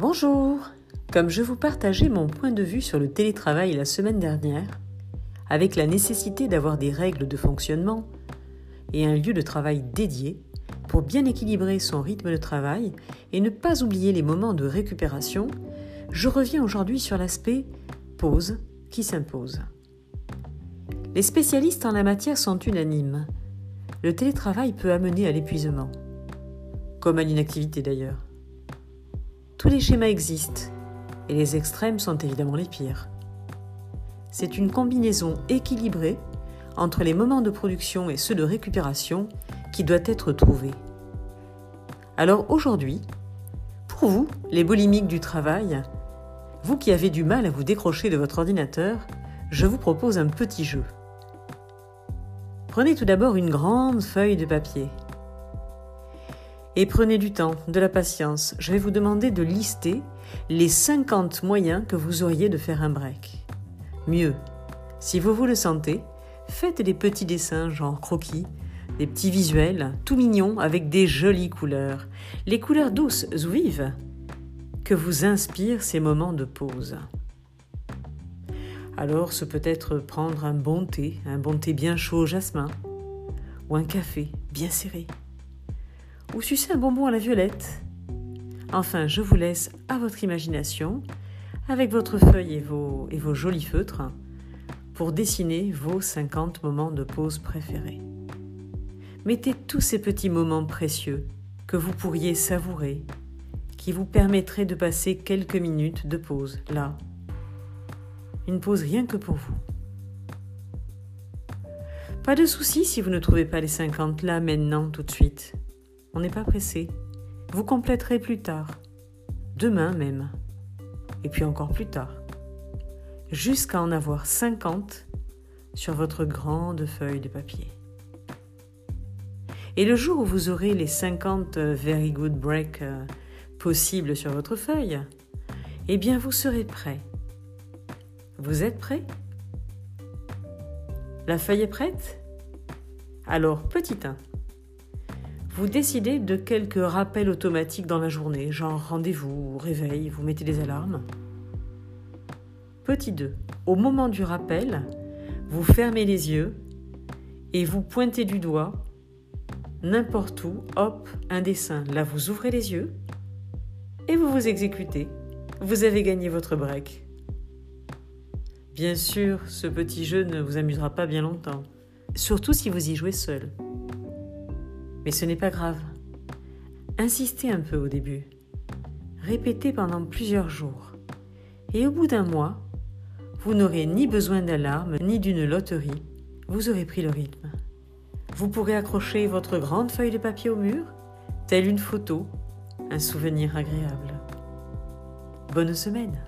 Bonjour Comme je vous partageais mon point de vue sur le télétravail la semaine dernière, avec la nécessité d'avoir des règles de fonctionnement et un lieu de travail dédié pour bien équilibrer son rythme de travail et ne pas oublier les moments de récupération, je reviens aujourd'hui sur l'aspect pause qui s'impose. Les spécialistes en la matière sont unanimes. Le télétravail peut amener à l'épuisement, comme à l'inactivité d'ailleurs. Tous les schémas existent, et les extrêmes sont évidemment les pires. C'est une combinaison équilibrée entre les moments de production et ceux de récupération qui doit être trouvée. Alors aujourd'hui, pour vous, les bolimiques du travail, vous qui avez du mal à vous décrocher de votre ordinateur, je vous propose un petit jeu. Prenez tout d'abord une grande feuille de papier et prenez du temps, de la patience. Je vais vous demander de lister les 50 moyens que vous auriez de faire un break. Mieux, si vous vous le sentez, faites des petits dessins genre croquis, des petits visuels tout mignons avec des jolies couleurs, les couleurs douces ou vives que vous inspirent ces moments de pause. Alors ce peut être prendre un bon thé, un bon thé bien chaud au jasmin, ou un café bien serré, ou sucer un bonbon à la violette. Enfin, je vous laisse à votre imagination, avec votre feuille et vos, jolis feutres, pour dessiner vos 50 moments de pause préférés. Mettez tous ces petits moments précieux que vous pourriez savourer, qui vous permettraient de passer quelques minutes de pause là. Une pause rien que pour vous. Pas de souci si vous ne trouvez pas les 50 là maintenant tout de suite. On n'est pas pressé. Vous compléterez plus tard. Demain même. Et puis encore plus tard. Jusqu'à en avoir 50 sur votre grande feuille de papier. Et le jour où vous aurez les 50 euh, very good breaks euh, possibles sur votre feuille, eh bien vous serez prêt. Vous êtes prêt? La feuille est prête? Alors, petit 1 vous décidez de quelques rappels automatiques dans la journée, genre rendez-vous, réveil, vous mettez des alarmes. Petit 2. Au moment du rappel, vous fermez les yeux et vous pointez du doigt n'importe où, hop, un dessin. Là, vous ouvrez les yeux et vous vous exécutez. Vous avez gagné votre break. Bien sûr, ce petit jeu ne vous amusera pas bien longtemps, surtout si vous y jouez seul. Mais ce n'est pas grave. Insistez un peu au début. Répétez pendant plusieurs jours. Et au bout d'un mois, vous n'aurez ni besoin d'alarme ni d'une loterie. Vous aurez pris le rythme. Vous pourrez accrocher votre grande feuille de papier au mur, telle une photo, un souvenir agréable. Bonne semaine